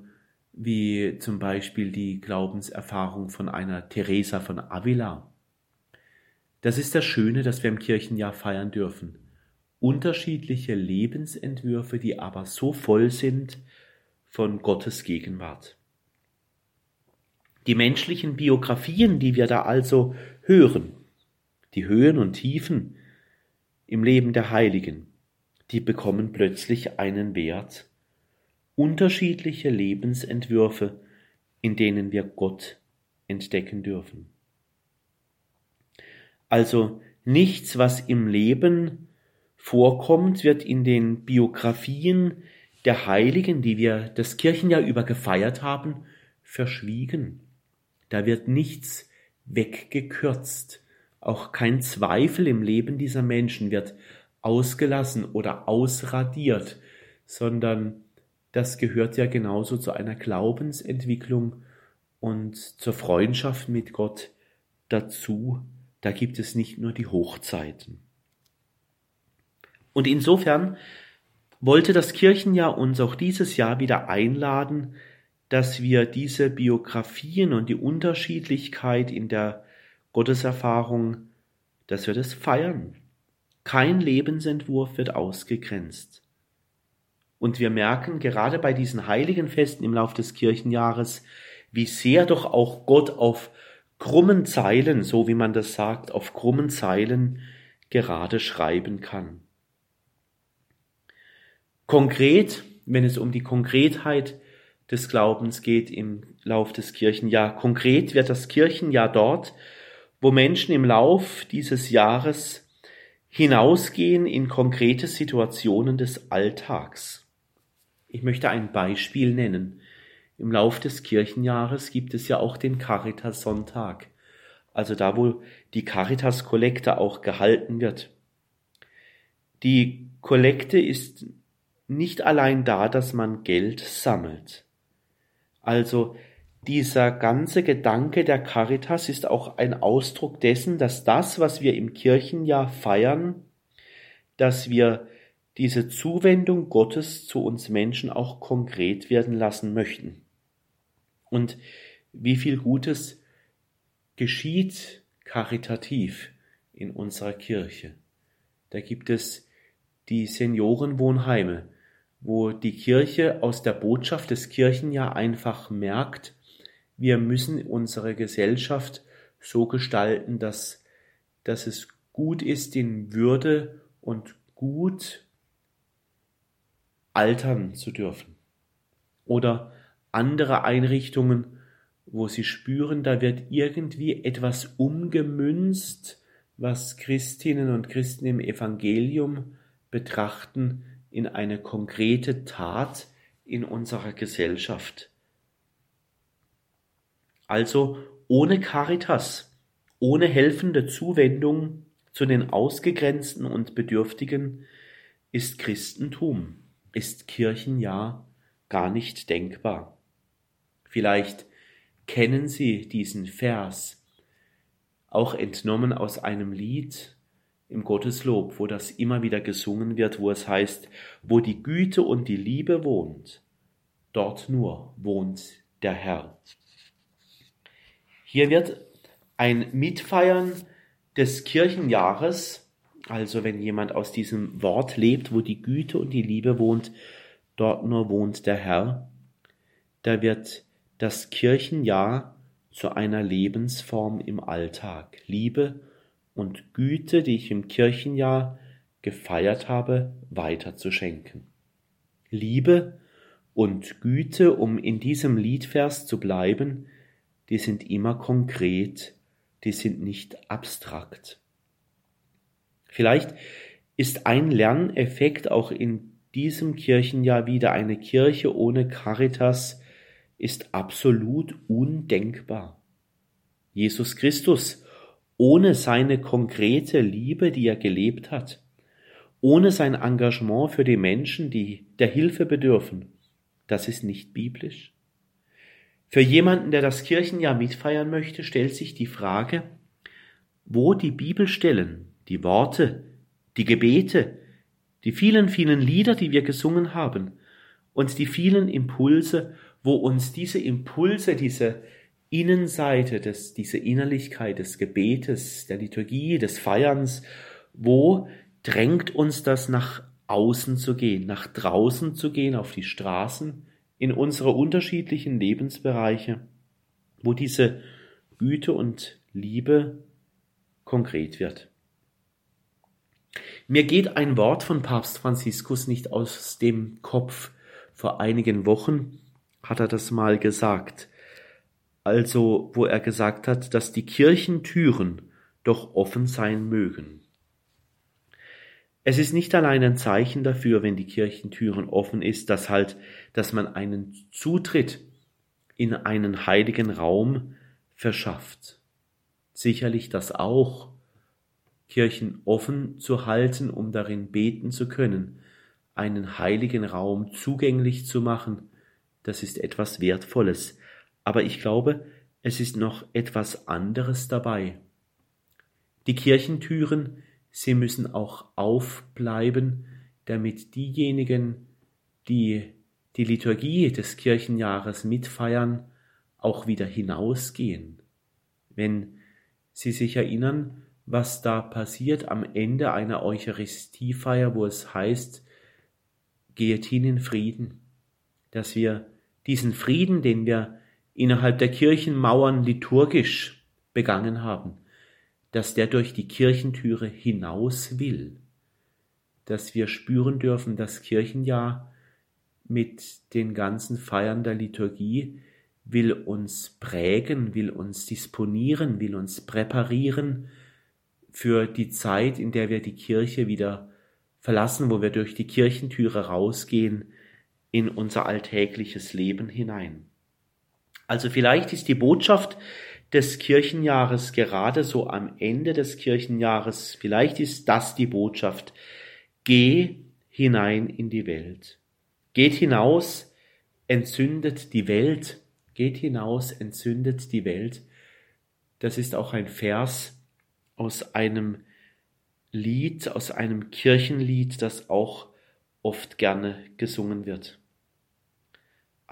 wie zum Beispiel die Glaubenserfahrung von einer Teresa von Avila. Das ist das Schöne, dass wir im Kirchenjahr feiern dürfen. Unterschiedliche Lebensentwürfe, die aber so voll sind von Gottes Gegenwart. Die menschlichen Biografien, die wir da also hören, die Höhen und Tiefen im Leben der Heiligen, die bekommen plötzlich einen Wert. Unterschiedliche Lebensentwürfe, in denen wir Gott entdecken dürfen. Also nichts, was im Leben vorkommt, wird in den Biografien der Heiligen, die wir das Kirchenjahr über gefeiert haben, verschwiegen. Da wird nichts weggekürzt. Auch kein Zweifel im Leben dieser Menschen wird ausgelassen oder ausradiert, sondern das gehört ja genauso zu einer Glaubensentwicklung und zur Freundschaft mit Gott dazu. Da gibt es nicht nur die Hochzeiten. Und insofern wollte das Kirchenjahr uns auch dieses Jahr wieder einladen, dass wir diese Biografien und die Unterschiedlichkeit in der Gotteserfahrung, dass wir das feiern. Kein Lebensentwurf wird ausgegrenzt. Und wir merken gerade bei diesen heiligen Festen im Lauf des Kirchenjahres, wie sehr doch auch Gott auf krummen Zeilen, so wie man das sagt, auf krummen Zeilen gerade schreiben kann. Konkret, wenn es um die Konkretheit des Glaubens geht im Lauf des Kirchenjahr, konkret wird das Kirchenjahr dort, wo Menschen im Lauf dieses Jahres hinausgehen in konkrete Situationen des Alltags. Ich möchte ein Beispiel nennen. Im Lauf des Kirchenjahres gibt es ja auch den Caritas-Sonntag, also da, wo die Caritas-Kollekte auch gehalten wird. Die Kollekte ist nicht allein da, dass man Geld sammelt. Also dieser ganze Gedanke der Caritas ist auch ein Ausdruck dessen, dass das, was wir im Kirchenjahr feiern, dass wir diese Zuwendung Gottes zu uns Menschen auch konkret werden lassen möchten. Und wie viel Gutes geschieht karitativ in unserer Kirche. Da gibt es die Seniorenwohnheime, wo die Kirche aus der Botschaft des Kirchenjahr einfach merkt, wir müssen unsere Gesellschaft so gestalten, dass, dass es gut ist, in Würde und gut altern zu dürfen. Oder andere Einrichtungen, wo sie spüren, da wird irgendwie etwas umgemünzt, was Christinnen und Christen im Evangelium betrachten in eine konkrete Tat in unserer Gesellschaft. Also ohne Caritas, ohne helfende Zuwendung zu den Ausgegrenzten und Bedürftigen ist Christentum, ist Kirchenjahr gar nicht denkbar. Vielleicht kennen Sie diesen Vers, auch entnommen aus einem Lied im Gotteslob, wo das immer wieder gesungen wird, wo es heißt, wo die Güte und die Liebe wohnt, dort nur wohnt der Herr. Hier wird ein Mitfeiern des Kirchenjahres, also wenn jemand aus diesem Wort lebt, wo die Güte und die Liebe wohnt, dort nur wohnt der Herr, da wird das Kirchenjahr zu einer Lebensform im Alltag. Liebe und Güte, die ich im Kirchenjahr gefeiert habe, weiterzuschenken. Liebe und Güte, um in diesem Liedvers zu bleiben, die sind immer konkret, die sind nicht abstrakt. Vielleicht ist ein Lerneffekt auch in diesem Kirchenjahr wieder eine Kirche ohne Caritas ist absolut undenkbar. Jesus Christus ohne seine konkrete Liebe, die er gelebt hat, ohne sein Engagement für die Menschen, die der Hilfe bedürfen, das ist nicht biblisch. Für jemanden, der das Kirchenjahr mitfeiern möchte, stellt sich die Frage, wo die Bibelstellen, die Worte, die Gebete, die vielen, vielen Lieder, die wir gesungen haben und die vielen Impulse, wo uns diese Impulse, diese Innenseite, des, diese Innerlichkeit des Gebetes, der Liturgie, des Feierns, wo drängt uns das nach außen zu gehen, nach draußen zu gehen, auf die Straßen, in unsere unterschiedlichen Lebensbereiche, wo diese Güte und Liebe konkret wird. Mir geht ein Wort von Papst Franziskus nicht aus dem Kopf. Vor einigen Wochen hat er das mal gesagt also wo er gesagt hat, dass die Kirchentüren doch offen sein mögen. Es ist nicht allein ein Zeichen dafür, wenn die Kirchentüren offen ist, dass halt, dass man einen Zutritt in einen heiligen Raum verschafft. Sicherlich das auch, Kirchen offen zu halten, um darin beten zu können, einen heiligen Raum zugänglich zu machen, das ist etwas Wertvolles. Aber ich glaube, es ist noch etwas anderes dabei. Die Kirchentüren, sie müssen auch aufbleiben, damit diejenigen, die die Liturgie des Kirchenjahres mitfeiern, auch wieder hinausgehen. Wenn Sie sich erinnern, was da passiert am Ende einer Eucharistiefeier, wo es heißt, geht hin in Frieden, dass wir diesen Frieden, den wir innerhalb der Kirchenmauern liturgisch begangen haben, dass der durch die Kirchentüre hinaus will, dass wir spüren dürfen, das Kirchenjahr mit den ganzen Feiern der Liturgie will uns prägen, will uns disponieren, will uns präparieren für die Zeit, in der wir die Kirche wieder verlassen, wo wir durch die Kirchentüre rausgehen in unser alltägliches Leben hinein. Also vielleicht ist die Botschaft des Kirchenjahres gerade so am Ende des Kirchenjahres, vielleicht ist das die Botschaft, geh hinein in die Welt. Geht hinaus, entzündet die Welt, geht hinaus, entzündet die Welt. Das ist auch ein Vers aus einem Lied, aus einem Kirchenlied, das auch oft gerne gesungen wird.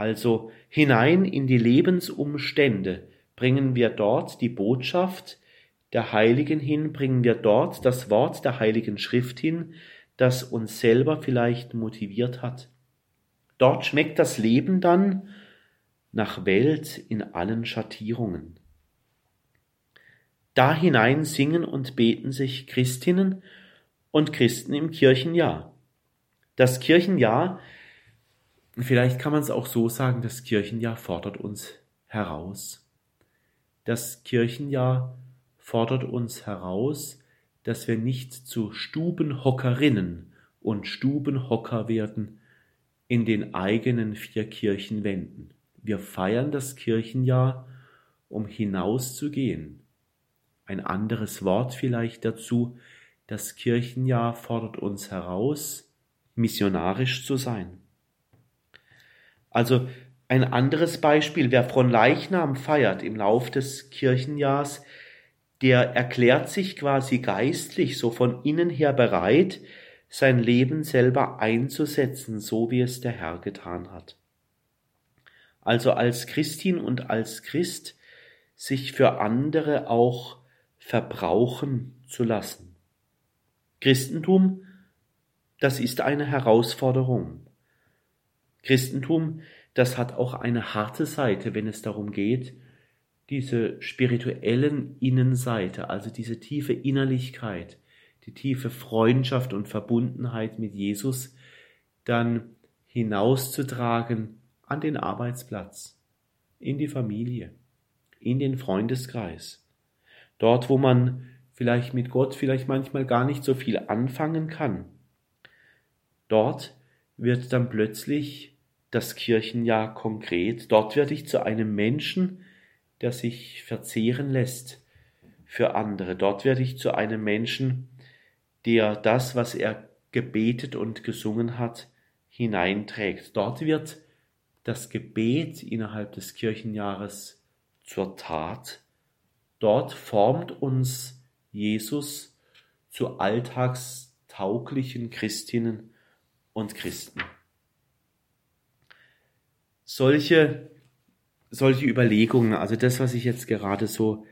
Also hinein in die Lebensumstände bringen wir dort die Botschaft der Heiligen hin, bringen wir dort das Wort der Heiligen Schrift hin, das uns selber vielleicht motiviert hat. Dort schmeckt das Leben dann nach Welt in allen Schattierungen. Da hinein singen und beten sich Christinnen und Christen im Kirchenjahr. Das Kirchenjahr, vielleicht kann man es auch so sagen, das Kirchenjahr fordert uns heraus. Das Kirchenjahr fordert uns heraus, dass wir nicht zu Stubenhockerinnen und Stubenhocker werden, in den eigenen vier Kirchenwänden. Wir feiern das Kirchenjahr, um hinauszugehen. Ein anderes Wort vielleicht dazu, das Kirchenjahr fordert uns heraus, missionarisch zu sein. Also ein anderes Beispiel, wer von Leichnam feiert im Lauf des Kirchenjahrs, der erklärt sich quasi geistlich so von innen her bereit, sein Leben selber einzusetzen, so wie es der Herr getan hat. Also als Christin und als Christ sich für andere auch verbrauchen zu lassen. Christentum, das ist eine Herausforderung. Christentum, das hat auch eine harte Seite, wenn es darum geht, diese spirituellen Innenseite, also diese tiefe Innerlichkeit, die tiefe Freundschaft und Verbundenheit mit Jesus dann hinauszutragen an den Arbeitsplatz, in die Familie, in den Freundeskreis, dort, wo man vielleicht mit Gott vielleicht manchmal gar nicht so viel anfangen kann. Dort wird dann plötzlich das Kirchenjahr konkret, dort werde ich zu einem Menschen, der sich verzehren lässt für andere, dort werde ich zu einem Menschen, der das, was er gebetet und gesungen hat, hineinträgt. Dort wird das Gebet innerhalb des Kirchenjahres zur Tat. Dort formt uns Jesus zu alltagstauglichen Christinnen und Christen. Solche, solche Überlegungen, also das, was ich jetzt gerade so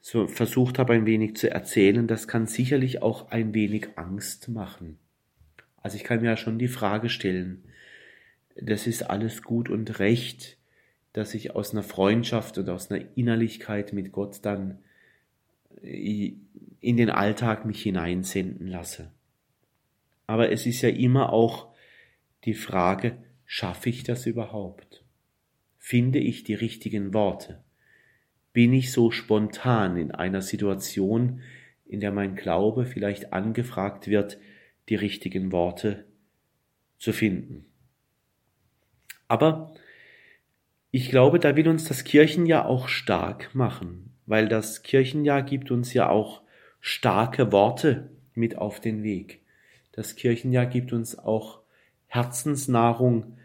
so versucht habe, ein wenig zu erzählen, das kann sicherlich auch ein wenig Angst machen. Also ich kann mir ja schon die Frage stellen, das ist alles gut und recht, dass ich aus einer Freundschaft und aus einer Innerlichkeit mit Gott dann in den Alltag mich hineinsenden lasse. Aber es ist ja immer auch die Frage, schaffe ich das überhaupt? Finde ich die richtigen Worte? bin ich so spontan in einer Situation, in der mein Glaube vielleicht angefragt wird, die richtigen Worte zu finden. Aber ich glaube, da will uns das Kirchenjahr auch stark machen, weil das Kirchenjahr gibt uns ja auch starke Worte mit auf den Weg. Das Kirchenjahr gibt uns auch Herzensnahrung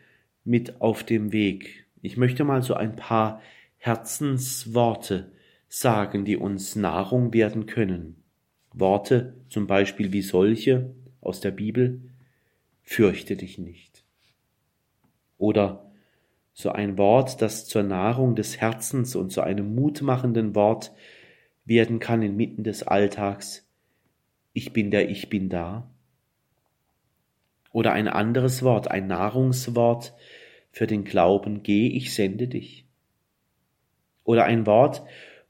mit auf dem Weg. Ich möchte mal so ein paar Herzensworte sagen, die uns Nahrung werden können. Worte zum Beispiel wie solche aus der Bibel, fürchte dich nicht. Oder so ein Wort, das zur Nahrung des Herzens und zu einem mutmachenden Wort werden kann inmitten des Alltags, ich bin der Ich bin da. Oder ein anderes Wort, ein Nahrungswort für den Glauben, geh, ich sende dich. Oder ein Wort,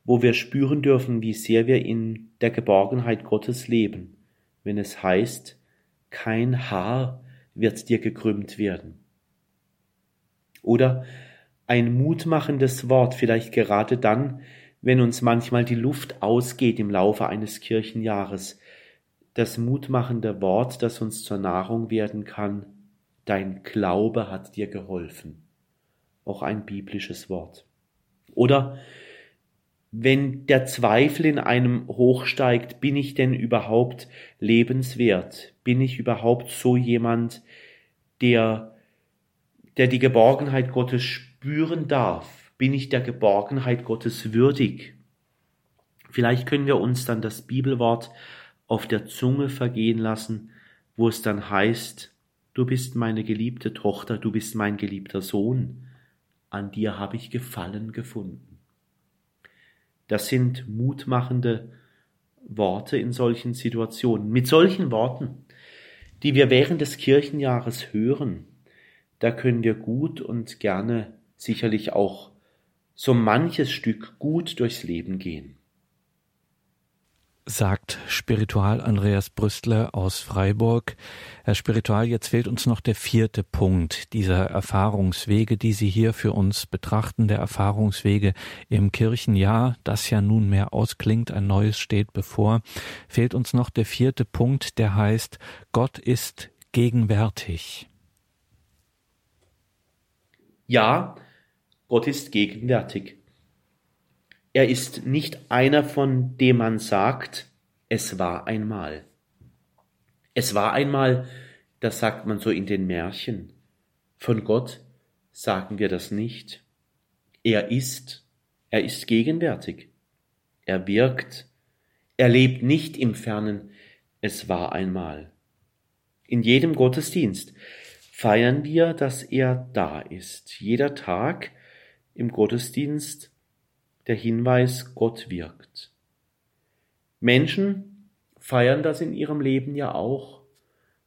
wo wir spüren dürfen, wie sehr wir in der Geborgenheit Gottes leben, wenn es heißt, kein Haar wird dir gekrümmt werden. Oder ein mutmachendes Wort, vielleicht gerade dann, wenn uns manchmal die Luft ausgeht im Laufe eines Kirchenjahres, das mutmachende Wort, das uns zur Nahrung werden kann, dein Glaube hat dir geholfen. Auch ein biblisches Wort. Oder wenn der Zweifel in einem hochsteigt, bin ich denn überhaupt lebenswert? Bin ich überhaupt so jemand, der, der die Geborgenheit Gottes spüren darf? Bin ich der Geborgenheit Gottes würdig? Vielleicht können wir uns dann das Bibelwort auf der Zunge vergehen lassen, wo es dann heißt, du bist meine geliebte Tochter, du bist mein geliebter Sohn, an dir habe ich Gefallen gefunden. Das sind mutmachende Worte in solchen Situationen. Mit solchen Worten, die wir während des Kirchenjahres hören, da können wir gut und gerne sicherlich auch so manches Stück gut durchs Leben gehen sagt Spiritual Andreas Brüstler aus Freiburg. Herr Spiritual, jetzt fehlt uns noch der vierte Punkt dieser Erfahrungswege, die Sie hier für uns betrachten, der Erfahrungswege im Kirchenjahr, das ja nunmehr ausklingt, ein neues steht bevor. Fehlt uns noch der vierte Punkt, der heißt, Gott ist gegenwärtig. Ja, Gott ist gegenwärtig. Er ist nicht einer, von dem man sagt, es war einmal. Es war einmal, das sagt man so in den Märchen. Von Gott sagen wir das nicht. Er ist, er ist gegenwärtig. Er wirkt. Er lebt nicht im Fernen. Es war einmal. In jedem Gottesdienst feiern wir, dass er da ist. Jeder Tag im Gottesdienst der Hinweis, Gott wirkt. Menschen feiern das in ihrem Leben ja auch.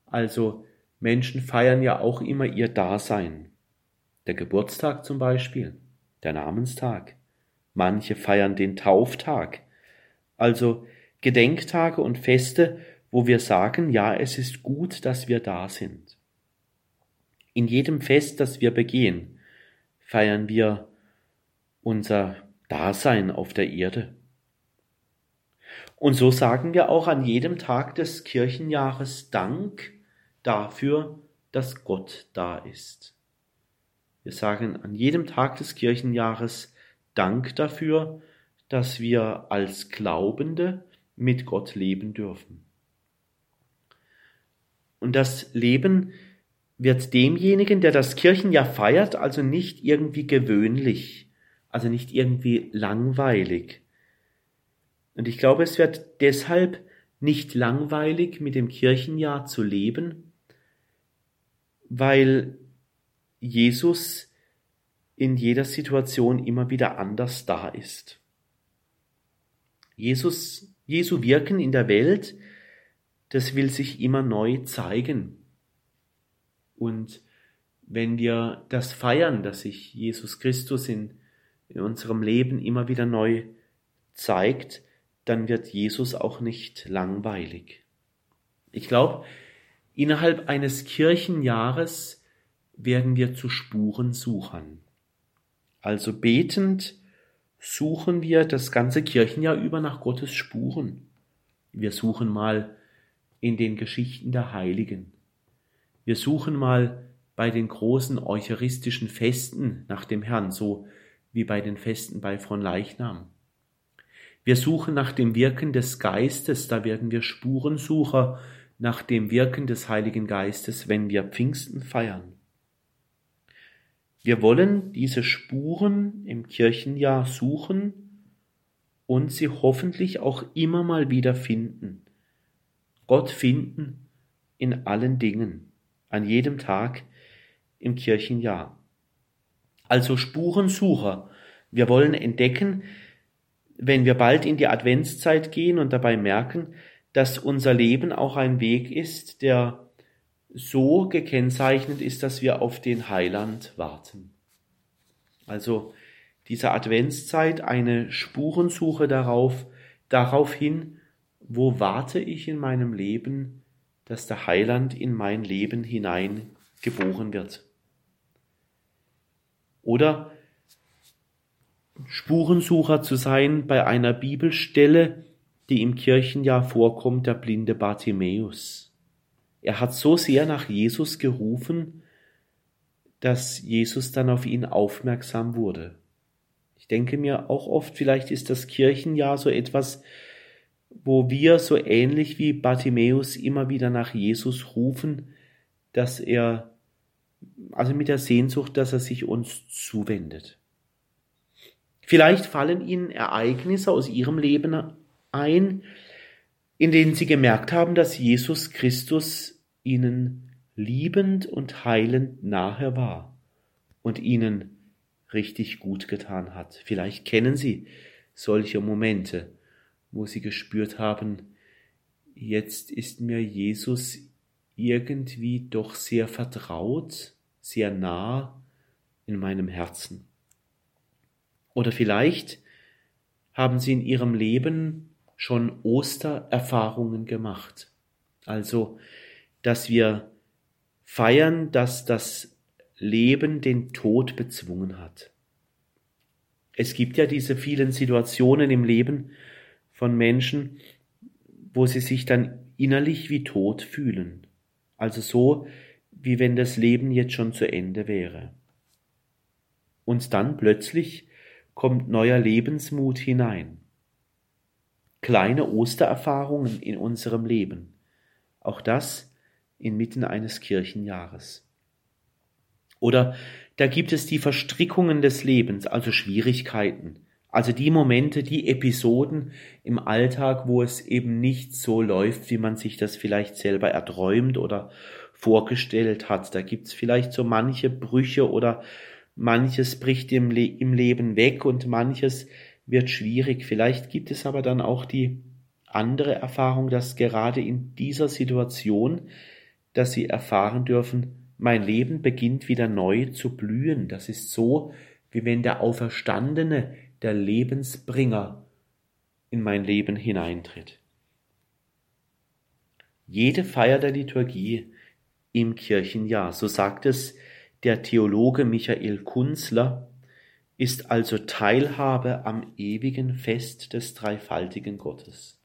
Also Menschen feiern ja auch immer ihr Dasein. Der Geburtstag zum Beispiel, der Namenstag. Manche feiern den Tauftag. Also Gedenktage und Feste, wo wir sagen, ja, es ist gut, dass wir da sind. In jedem Fest, das wir begehen, feiern wir unser Dasein auf der Erde. Und so sagen wir auch an jedem Tag des Kirchenjahres Dank dafür, dass Gott da ist. Wir sagen an jedem Tag des Kirchenjahres Dank dafür, dass wir als Glaubende mit Gott leben dürfen. Und das Leben wird demjenigen, der das Kirchenjahr feiert, also nicht irgendwie gewöhnlich, also nicht irgendwie langweilig. Und ich glaube, es wird deshalb nicht langweilig, mit dem Kirchenjahr zu leben, weil Jesus in jeder Situation immer wieder anders da ist. Jesus, Jesu Wirken in der Welt, das will sich immer neu zeigen. Und wenn wir das feiern, dass sich Jesus Christus in in unserem Leben immer wieder neu zeigt, dann wird Jesus auch nicht langweilig. Ich glaube, innerhalb eines Kirchenjahres werden wir zu Spuren suchen. Also betend suchen wir das ganze Kirchenjahr über nach Gottes Spuren. Wir suchen mal in den Geschichten der Heiligen. Wir suchen mal bei den großen eucharistischen Festen nach dem Herrn, so wie bei den Festen bei Leichnam. Wir suchen nach dem Wirken des Geistes, da werden wir Spurensucher nach dem Wirken des Heiligen Geistes, wenn wir Pfingsten feiern. Wir wollen diese Spuren im Kirchenjahr suchen und sie hoffentlich auch immer mal wieder finden. Gott finden in allen Dingen, an jedem Tag im Kirchenjahr. Also Spurensucher. Wir wollen entdecken, wenn wir bald in die Adventszeit gehen und dabei merken, dass unser Leben auch ein Weg ist, der so gekennzeichnet ist, dass wir auf den Heiland warten. Also diese Adventszeit eine Spurensuche darauf, darauf hin, wo warte ich in meinem Leben, dass der Heiland in mein Leben hinein geboren wird. Oder Spurensucher zu sein bei einer Bibelstelle, die im Kirchenjahr vorkommt, der blinde Bartimäus. Er hat so sehr nach Jesus gerufen, dass Jesus dann auf ihn aufmerksam wurde. Ich denke mir auch oft, vielleicht ist das Kirchenjahr so etwas, wo wir so ähnlich wie Bartimäus immer wieder nach Jesus rufen, dass er also mit der Sehnsucht, dass er sich uns zuwendet. Vielleicht fallen Ihnen Ereignisse aus Ihrem Leben ein, in denen Sie gemerkt haben, dass Jesus Christus Ihnen liebend und heilend nahe war und Ihnen richtig gut getan hat. Vielleicht kennen Sie solche Momente, wo Sie gespürt haben, jetzt ist mir Jesus irgendwie doch sehr vertraut, sehr nah in meinem Herzen. Oder vielleicht haben Sie in Ihrem Leben schon Ostererfahrungen gemacht. Also, dass wir feiern, dass das Leben den Tod bezwungen hat. Es gibt ja diese vielen Situationen im Leben von Menschen, wo sie sich dann innerlich wie tot fühlen. Also so, wie wenn das Leben jetzt schon zu Ende wäre. Und dann plötzlich kommt neuer Lebensmut hinein. Kleine Ostererfahrungen in unserem Leben. Auch das inmitten eines Kirchenjahres. Oder da gibt es die Verstrickungen des Lebens, also Schwierigkeiten, also die Momente, die Episoden im Alltag, wo es eben nicht so läuft, wie man sich das vielleicht selber erträumt oder vorgestellt hat. Da gibt's vielleicht so manche Brüche oder manches bricht im, Le im Leben weg und manches wird schwierig. Vielleicht gibt es aber dann auch die andere Erfahrung, dass gerade in dieser Situation, dass sie erfahren dürfen, mein Leben beginnt wieder neu zu blühen. Das ist so, wie wenn der Auferstandene der Lebensbringer in mein Leben hineintritt. Jede Feier der Liturgie im Kirchenjahr, so sagt es der Theologe Michael Kunzler, ist also Teilhabe am ewigen Fest des dreifaltigen Gottes.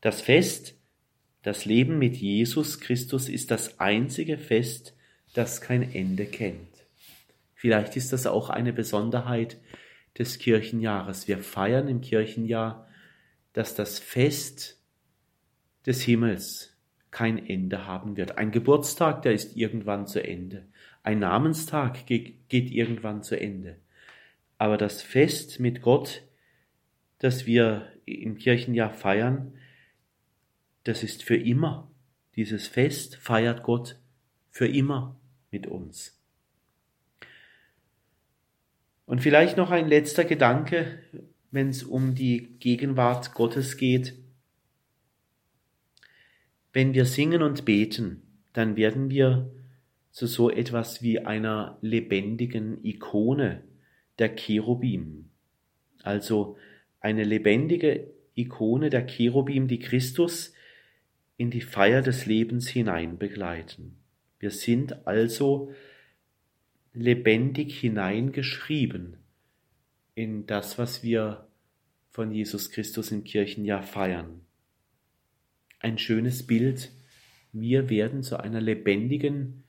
Das Fest, das Leben mit Jesus Christus ist das einzige Fest, das kein Ende kennt. Vielleicht ist das auch eine Besonderheit des Kirchenjahres. Wir feiern im Kirchenjahr, dass das Fest des Himmels kein Ende haben wird. Ein Geburtstag, der ist irgendwann zu Ende. Ein Namenstag geht, irgendwann zu Ende. Aber das Fest mit Gott, das wir im Kirchenjahr feiern, das ist für immer. Dieses Fest feiert Gott für immer mit uns. Und vielleicht noch ein letzter Gedanke, wenn es um die Gegenwart Gottes geht. Wenn wir singen und beten, dann werden wir zu so etwas wie einer lebendigen Ikone der Cherubim. Also eine lebendige Ikone der Cherubim, die Christus in die Feier des Lebens hinein begleiten. Wir sind also lebendig hineingeschrieben in das, was wir von Jesus Christus im Kirchenjahr feiern. ein schönes Bild. Wir werden zu einer lebendigen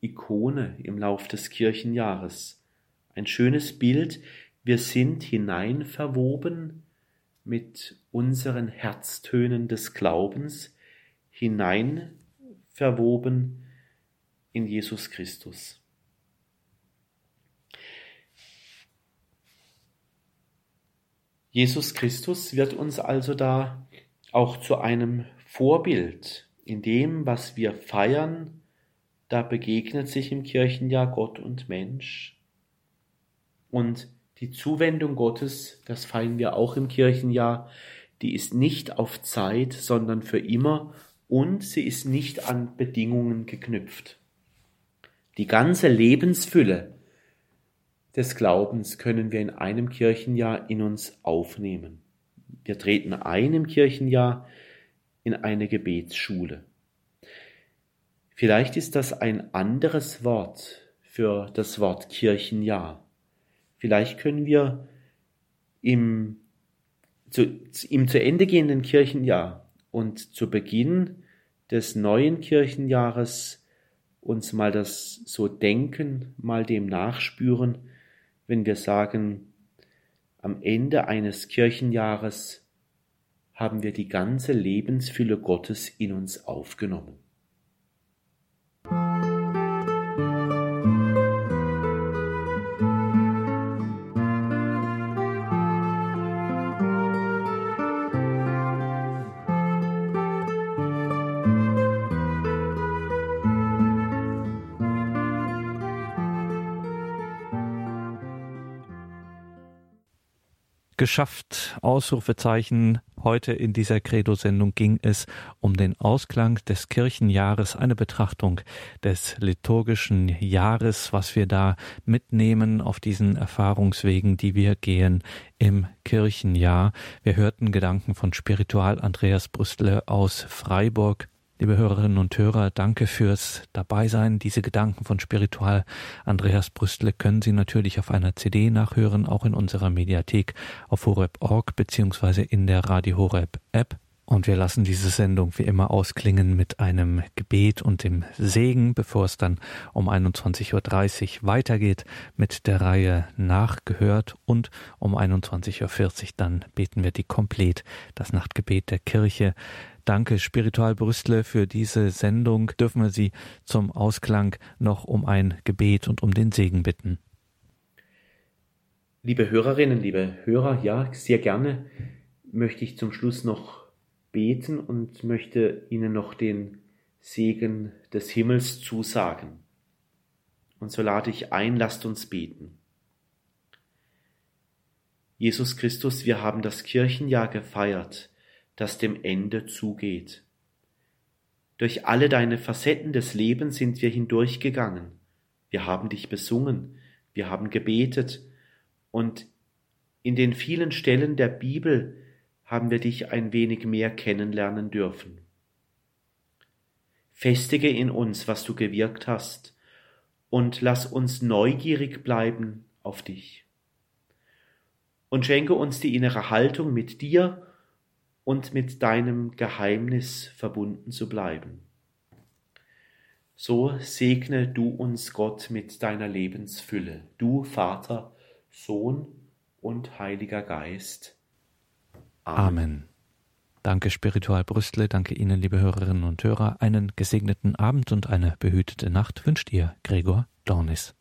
Ikone im Lauf des Kirchenjahres. Ein schönes Bild. Wir sind hineinverwoben mit unseren Herztönen des Glaubens, hineinverwoben in Jesus Christus. Jesus Christus wird uns also da auch zu einem Vorbild in dem, was wir feiern, da begegnet sich im Kirchenjahr Gott und Mensch. Und die Zuwendung Gottes, das feiern wir auch im Kirchenjahr, die ist nicht auf Zeit, sondern für immer und sie ist nicht an Bedingungen geknüpft. Die ganze Lebensfülle des Glaubens können wir in einem Kirchenjahr in uns aufnehmen. Wir treten ein im Kirchenjahr in eine Gebetsschule. Vielleicht ist das ein anderes Wort für das Wort Kirchenjahr. Vielleicht können wir im zu, im zu Ende gehenden Kirchenjahr und zu Beginn des neuen Kirchenjahres uns mal das so denken, mal dem nachspüren, wenn wir sagen, am Ende eines Kirchenjahres haben wir die ganze Lebensfülle Gottes in uns aufgenommen. Geschafft. Ausrufezeichen. Heute in dieser Credo-Sendung ging es um den Ausklang des Kirchenjahres, eine Betrachtung des liturgischen Jahres, was wir da mitnehmen auf diesen Erfahrungswegen, die wir gehen im Kirchenjahr. Wir hörten Gedanken von Spiritual Andreas Brüstle aus Freiburg. Liebe Hörerinnen und Hörer, danke fürs Dabeisein. Diese Gedanken von Spiritual Andreas Brüstle können Sie natürlich auf einer CD nachhören, auch in unserer Mediathek auf horeb.org beziehungsweise in der Radio Horeb App. Und wir lassen diese Sendung wie immer ausklingen mit einem Gebet und dem Segen, bevor es dann um 21.30 Uhr weitergeht mit der Reihe Nachgehört und um 21.40 Uhr dann beten wir die Komplett, das Nachtgebet der Kirche. Danke, Spiritual Brüstle, für diese Sendung. Dürfen wir Sie zum Ausklang noch um ein Gebet und um den Segen bitten. Liebe Hörerinnen, liebe Hörer, ja, sehr gerne möchte ich zum Schluss noch beten und möchte Ihnen noch den Segen des Himmels zusagen. Und so lade ich ein, lasst uns beten. Jesus Christus, wir haben das Kirchenjahr gefeiert das dem Ende zugeht. Durch alle deine Facetten des Lebens sind wir hindurchgegangen. Wir haben dich besungen, wir haben gebetet und in den vielen Stellen der Bibel haben wir dich ein wenig mehr kennenlernen dürfen. Festige in uns, was du gewirkt hast, und lass uns neugierig bleiben auf dich. Und schenke uns die innere Haltung, mit dir und mit deinem Geheimnis verbunden zu bleiben. So segne du uns, Gott, mit deiner Lebensfülle, du Vater, Sohn und Heiliger Geist. Amen. Amen. Danke Spiritual Brüstle, danke Ihnen, liebe Hörerinnen und Hörer. Einen gesegneten Abend und eine behütete Nacht wünscht ihr Gregor Dornis.